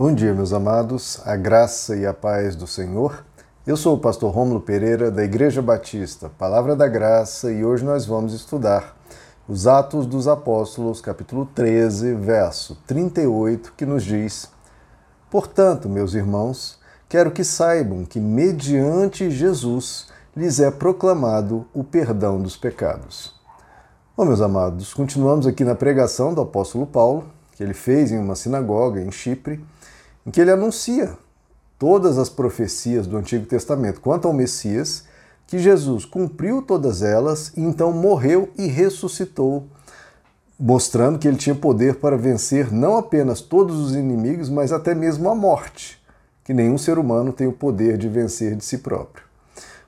Bom dia, meus amados, a graça e a paz do Senhor. Eu sou o pastor Rômulo Pereira, da Igreja Batista, Palavra da Graça, e hoje nós vamos estudar os Atos dos Apóstolos, capítulo 13, verso 38, que nos diz: Portanto, meus irmãos, quero que saibam que, mediante Jesus, lhes é proclamado o perdão dos pecados. Bom, meus amados, continuamos aqui na pregação do apóstolo Paulo, que ele fez em uma sinagoga em Chipre, em que ele anuncia todas as profecias do Antigo Testamento quanto ao Messias, que Jesus cumpriu todas elas e então morreu e ressuscitou, mostrando que ele tinha poder para vencer não apenas todos os inimigos, mas até mesmo a morte, que nenhum ser humano tem o poder de vencer de si próprio.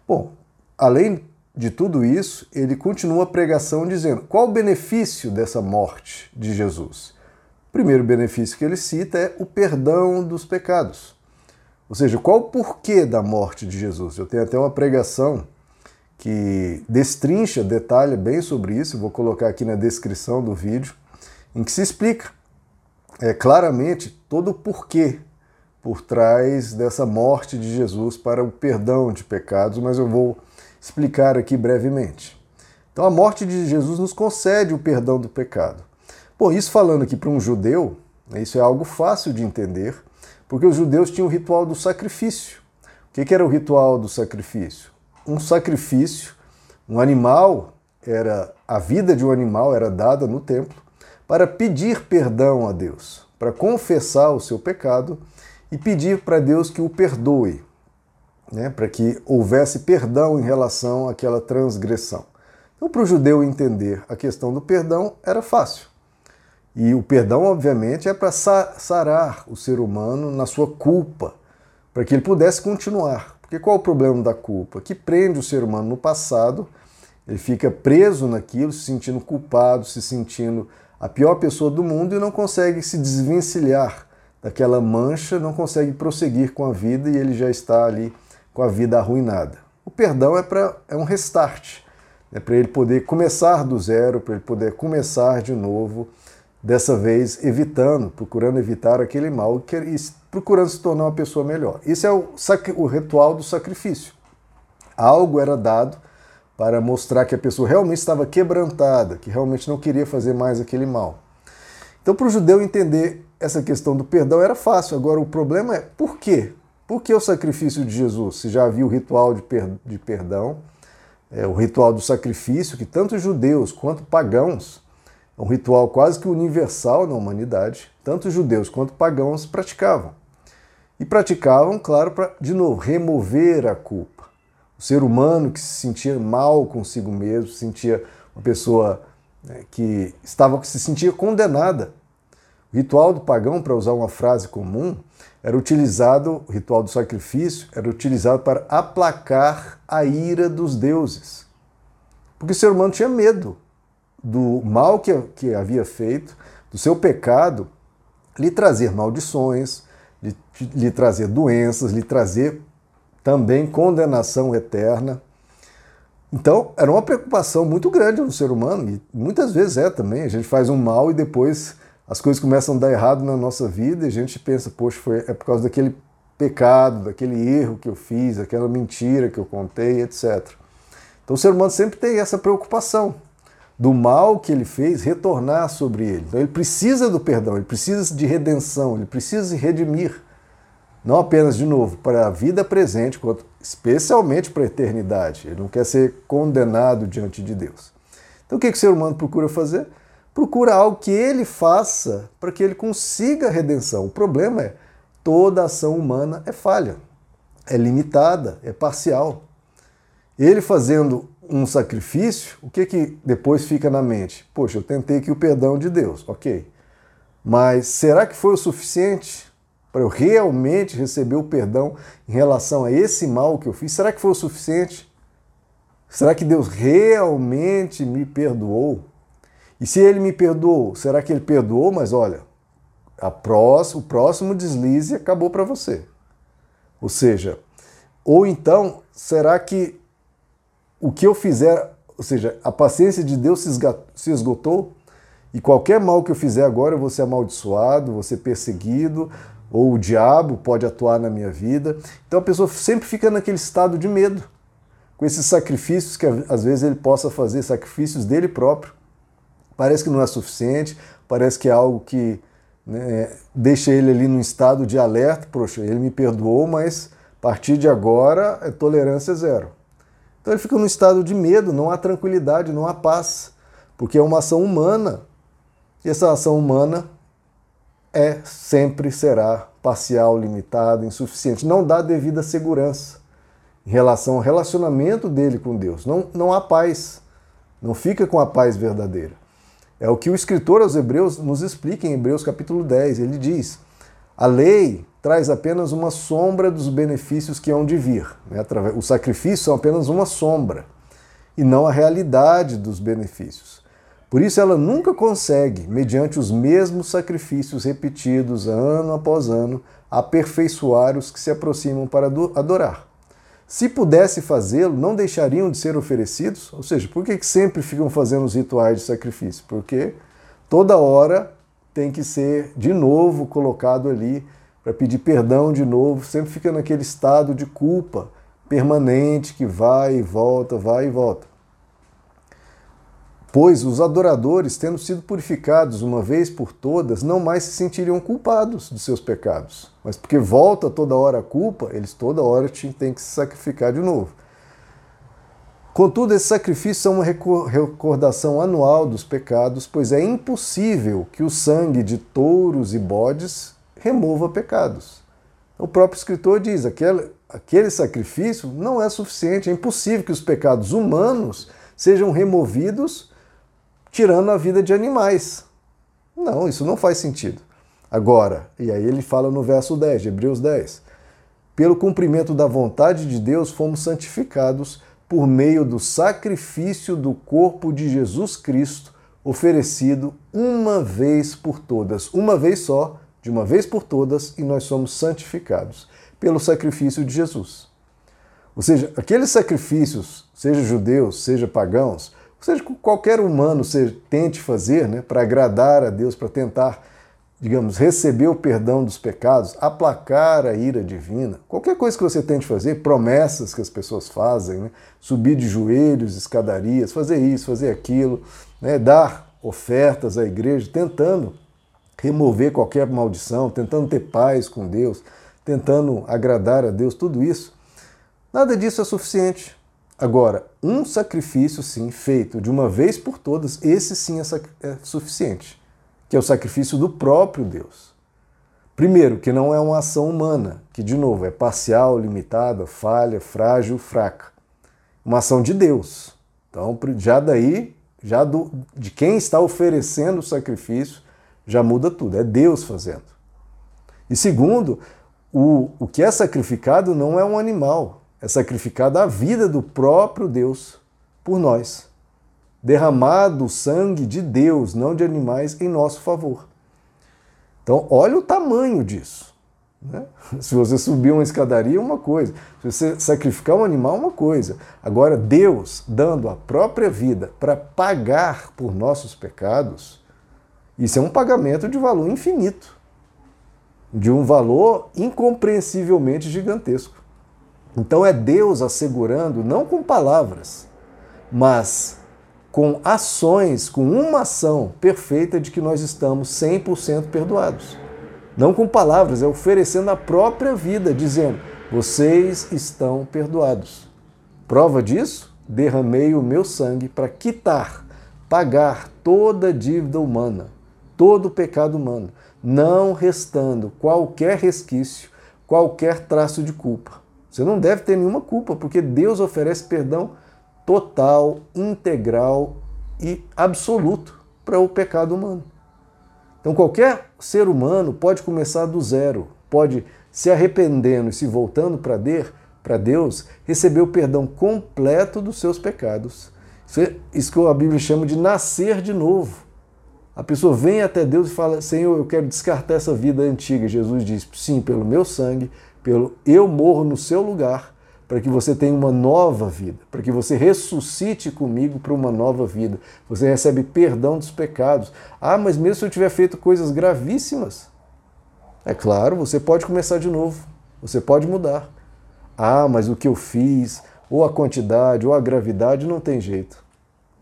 Bom, além de tudo isso, ele continua a pregação dizendo qual o benefício dessa morte de Jesus. O primeiro benefício que ele cita é o perdão dos pecados. Ou seja, qual o porquê da morte de Jesus? Eu tenho até uma pregação que destrincha, detalha bem sobre isso, vou colocar aqui na descrição do vídeo, em que se explica é, claramente todo o porquê por trás dessa morte de Jesus para o perdão de pecados, mas eu vou explicar aqui brevemente. Então, a morte de Jesus nos concede o perdão do pecado. Bom, isso falando aqui para um judeu, né, isso é algo fácil de entender, porque os judeus tinham o ritual do sacrifício. O que era o ritual do sacrifício? Um sacrifício, um animal, era a vida de um animal era dada no templo para pedir perdão a Deus, para confessar o seu pecado e pedir para Deus que o perdoe, né, para que houvesse perdão em relação àquela transgressão. Então, para o judeu entender a questão do perdão era fácil. E o perdão, obviamente, é para sarar o ser humano na sua culpa, para que ele pudesse continuar. Porque qual é o problema da culpa? Que prende o ser humano no passado, ele fica preso naquilo, se sentindo culpado, se sentindo a pior pessoa do mundo e não consegue se desvencilhar daquela mancha, não consegue prosseguir com a vida e ele já está ali com a vida arruinada. O perdão é, pra, é um restart, é para ele poder começar do zero, para ele poder começar de novo dessa vez evitando, procurando evitar aquele mal e procurando se tornar uma pessoa melhor. Isso é o, o ritual do sacrifício. Algo era dado para mostrar que a pessoa realmente estava quebrantada, que realmente não queria fazer mais aquele mal. Então, para o judeu entender essa questão do perdão era fácil. Agora, o problema é por quê? Por que o sacrifício de Jesus? Se já havia o ritual de, per de perdão, é, o ritual do sacrifício, que tanto judeus quanto pagãos um ritual quase que universal na humanidade, tanto judeus quanto pagãos praticavam. E praticavam, claro, para, de novo, remover a culpa. O ser humano que se sentia mal consigo mesmo, se sentia uma pessoa né, que estava que se sentia condenada. O ritual do pagão, para usar uma frase comum, era utilizado, o ritual do sacrifício era utilizado para aplacar a ira dos deuses. Porque o ser humano tinha medo do mal que, que havia feito, do seu pecado, lhe trazer maldições, lhe, lhe trazer doenças, lhe trazer também condenação eterna. Então, era uma preocupação muito grande no ser humano, e muitas vezes é também. A gente faz um mal e depois as coisas começam a dar errado na nossa vida e a gente pensa, poxa, foi, é por causa daquele pecado, daquele erro que eu fiz, aquela mentira que eu contei, etc. Então, o ser humano sempre tem essa preocupação do mal que ele fez retornar sobre ele. Então ele precisa do perdão, ele precisa de redenção, ele precisa se redimir. Não apenas, de novo, para a vida presente, quanto especialmente para a eternidade. Ele não quer ser condenado diante de Deus. Então o que, que o ser humano procura fazer? Procura algo que ele faça para que ele consiga a redenção. O problema é toda ação humana é falha, é limitada, é parcial. Ele fazendo um sacrifício, o que que depois fica na mente? Poxa, eu tentei aqui o perdão de Deus, ok. Mas será que foi o suficiente para eu realmente receber o perdão em relação a esse mal que eu fiz? Será que foi o suficiente? Será que Deus realmente me perdoou? E se ele me perdoou, será que ele perdoou? Mas olha, a próxima, o próximo deslize acabou para você. Ou seja, ou então, será que o que eu fizer, ou seja, a paciência de Deus se esgotou e qualquer mal que eu fizer agora eu vou ser amaldiçoado, vou ser perseguido, ou o diabo pode atuar na minha vida. Então a pessoa sempre fica naquele estado de medo, com esses sacrifícios que às vezes ele possa fazer, sacrifícios dele próprio. Parece que não é suficiente, parece que é algo que né, deixa ele ali num estado de alerta. Poxa, ele me perdoou, mas a partir de agora é tolerância zero. Então ele fica num estado de medo, não há tranquilidade, não há paz, porque é uma ação humana. E essa ação humana é sempre será parcial, limitada, insuficiente, não dá devida segurança em relação ao relacionamento dele com Deus. Não, não há paz, não fica com a paz verdadeira. É o que o escritor aos Hebreus nos explica em Hebreus capítulo 10. Ele diz: a lei traz apenas uma sombra dos benefícios que hão de vir. Né? O sacrifício é apenas uma sombra e não a realidade dos benefícios. Por isso, ela nunca consegue, mediante os mesmos sacrifícios repetidos ano após ano, aperfeiçoar os que se aproximam para adorar. Se pudesse fazê-lo, não deixariam de ser oferecidos? Ou seja, por que sempre ficam fazendo os rituais de sacrifício? Porque toda hora tem que ser de novo colocado ali para pedir perdão de novo, sempre fica naquele estado de culpa permanente que vai e volta, vai e volta. Pois os adoradores, tendo sido purificados uma vez por todas, não mais se sentiriam culpados dos seus pecados. Mas porque volta toda hora a culpa, eles toda hora têm que se sacrificar de novo. Contudo, esses sacrifícios são uma recordação anual dos pecados, pois é impossível que o sangue de touros e bodes remova pecados. O próprio escritor diz: aquele, aquele sacrifício não é suficiente, é impossível que os pecados humanos sejam removidos tirando a vida de animais. Não, isso não faz sentido. Agora, e aí ele fala no verso 10, de Hebreus 10: Pelo cumprimento da vontade de Deus fomos santificados por meio do sacrifício do corpo de Jesus Cristo, oferecido uma vez por todas, uma vez só, de uma vez por todas, e nós somos santificados pelo sacrifício de Jesus. Ou seja, aqueles sacrifícios, seja judeus, seja pagãos, seja, qualquer humano você tente fazer né, para agradar a Deus, para tentar, digamos, receber o perdão dos pecados, aplacar a ira divina, qualquer coisa que você tente fazer, promessas que as pessoas fazem, né, subir de joelhos, escadarias, fazer isso, fazer aquilo, né, dar ofertas à igreja, tentando remover qualquer maldição, tentando ter paz com Deus, tentando agradar a Deus, tudo isso, nada disso é suficiente. Agora, um sacrifício, sim, feito de uma vez por todas, esse sim é, é suficiente, que é o sacrifício do próprio Deus. Primeiro, que não é uma ação humana, que, de novo, é parcial, limitada, falha, frágil, fraca. Uma ação de Deus. Então, já daí, já do, de quem está oferecendo o sacrifício, já muda tudo. É Deus fazendo. E segundo, o, o que é sacrificado não é um animal, é sacrificada a vida do próprio Deus por nós. Derramado o sangue de Deus, não de animais, em nosso favor. Então, olha o tamanho disso. Né? Se você subir uma escadaria, uma coisa. Se você sacrificar um animal, uma coisa. Agora, Deus dando a própria vida para pagar por nossos pecados, isso é um pagamento de valor infinito, de um valor incompreensivelmente gigantesco. Então é Deus assegurando, não com palavras, mas com ações, com uma ação perfeita de que nós estamos 100% perdoados. Não com palavras, é oferecendo a própria vida, dizendo: vocês estão perdoados. Prova disso? Derramei o meu sangue para quitar, pagar toda a dívida humana, todo o pecado humano, não restando qualquer resquício, qualquer traço de culpa. Você não deve ter nenhuma culpa, porque Deus oferece perdão total, integral e absoluto para o pecado humano. Então qualquer ser humano pode começar do zero, pode se arrependendo e se voltando para Deus, receber o perdão completo dos seus pecados. Isso, é, isso que a Bíblia chama de nascer de novo. A pessoa vem até Deus e fala: Senhor, eu quero descartar essa vida antiga. Jesus diz: Sim, pelo meu sangue pelo eu morro no seu lugar, para que você tenha uma nova vida, para que você ressuscite comigo para uma nova vida. Você recebe perdão dos pecados. Ah, mas mesmo se eu tiver feito coisas gravíssimas, É claro, você pode começar de novo, você pode mudar. Ah, mas o que eu fiz, ou a quantidade, ou a gravidade, não tem jeito.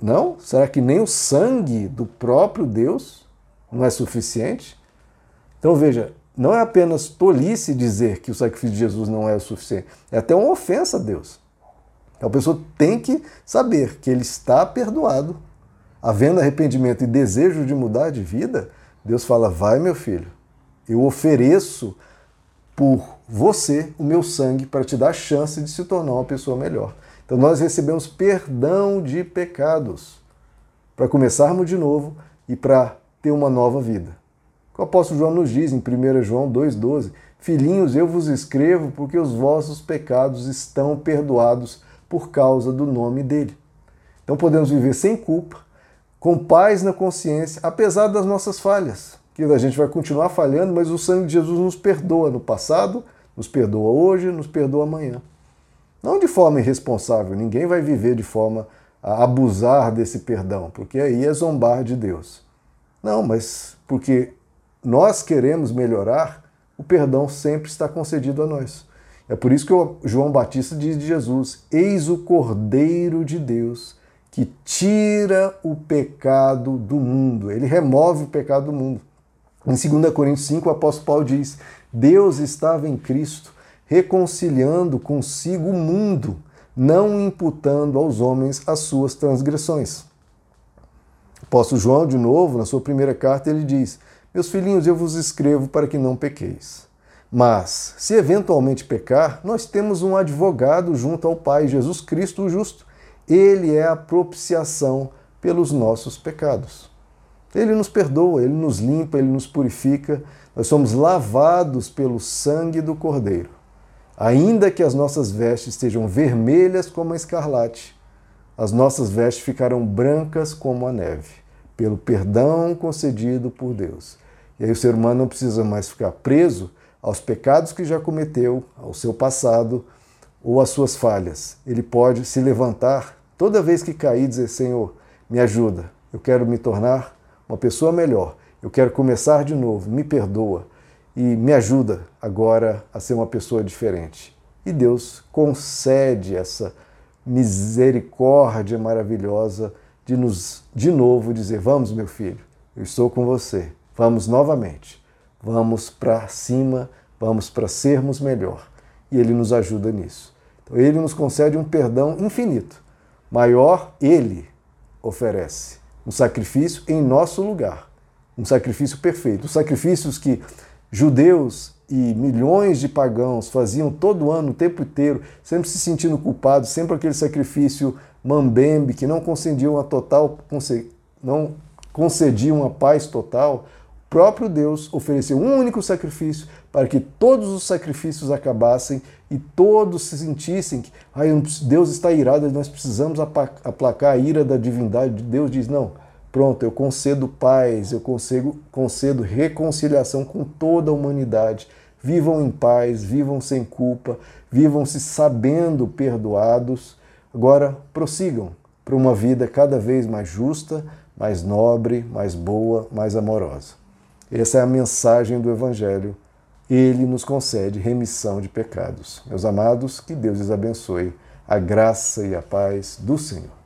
Não? Será que nem o sangue do próprio Deus não é suficiente? Então veja, não é apenas tolice dizer que o sacrifício de Jesus não é o suficiente, é até uma ofensa a Deus. Então a pessoa tem que saber que ele está perdoado. Havendo arrependimento e desejo de mudar de vida, Deus fala: vai, meu filho, eu ofereço por você o meu sangue para te dar a chance de se tornar uma pessoa melhor. Então nós recebemos perdão de pecados para começarmos de novo e para ter uma nova vida. O apóstolo João nos diz em 1 João 2,12: Filhinhos, eu vos escrevo porque os vossos pecados estão perdoados por causa do nome dele. Então podemos viver sem culpa, com paz na consciência, apesar das nossas falhas. Que a gente vai continuar falhando, mas o sangue de Jesus nos perdoa no passado, nos perdoa hoje, nos perdoa amanhã. Não de forma irresponsável, ninguém vai viver de forma a abusar desse perdão, porque aí é zombar de Deus. Não, mas porque nós queremos melhorar, o perdão sempre está concedido a nós. É por isso que João Batista diz de Jesus: Eis o Cordeiro de Deus que tira o pecado do mundo. Ele remove o pecado do mundo. Em 2 Coríntios 5, o apóstolo Paulo diz: Deus estava em Cristo reconciliando consigo o mundo, não imputando aos homens as suas transgressões. O apóstolo João, de novo, na sua primeira carta, ele diz: Meus filhinhos, eu vos escrevo para que não pequeis. Mas, se eventualmente pecar, nós temos um advogado junto ao Pai, Jesus Cristo o justo. Ele é a propiciação pelos nossos pecados. Ele nos perdoa, ele nos limpa, ele nos purifica. Nós somos lavados pelo sangue do Cordeiro. Ainda que as nossas vestes estejam vermelhas como a escarlate, as nossas vestes ficarão brancas como a neve, pelo perdão concedido por Deus. E aí o ser humano não precisa mais ficar preso aos pecados que já cometeu, ao seu passado ou às suas falhas. Ele pode se levantar toda vez que cair e dizer: Senhor, me ajuda, eu quero me tornar uma pessoa melhor, eu quero começar de novo, me perdoa e me ajuda agora a ser uma pessoa diferente. E Deus concede essa misericórdia maravilhosa de nos de novo dizer: Vamos, meu filho, eu estou com você. Vamos novamente. Vamos para cima, vamos para sermos melhor. E Ele nos ajuda nisso. Então, Ele nos concede um perdão infinito. Maior, Ele oferece um sacrifício em nosso lugar. Um sacrifício perfeito. Os sacrifícios que judeus e milhões de pagãos faziam todo ano, o tempo inteiro, sempre se sentindo culpados, sempre aquele sacrifício mambembe que não concediam a total, não concediam a paz total, o próprio Deus ofereceu um único sacrifício para que todos os sacrifícios acabassem e todos se sentissem que Deus está irado, nós precisamos aplacar a ira da divindade. Deus diz: não, Pronto, eu concedo paz, eu concedo, concedo reconciliação com toda a humanidade. Vivam em paz, vivam sem culpa, vivam se sabendo perdoados. Agora prossigam para uma vida cada vez mais justa, mais nobre, mais boa, mais amorosa. Essa é a mensagem do Evangelho. Ele nos concede remissão de pecados. Meus amados, que Deus os abençoe. A graça e a paz do Senhor.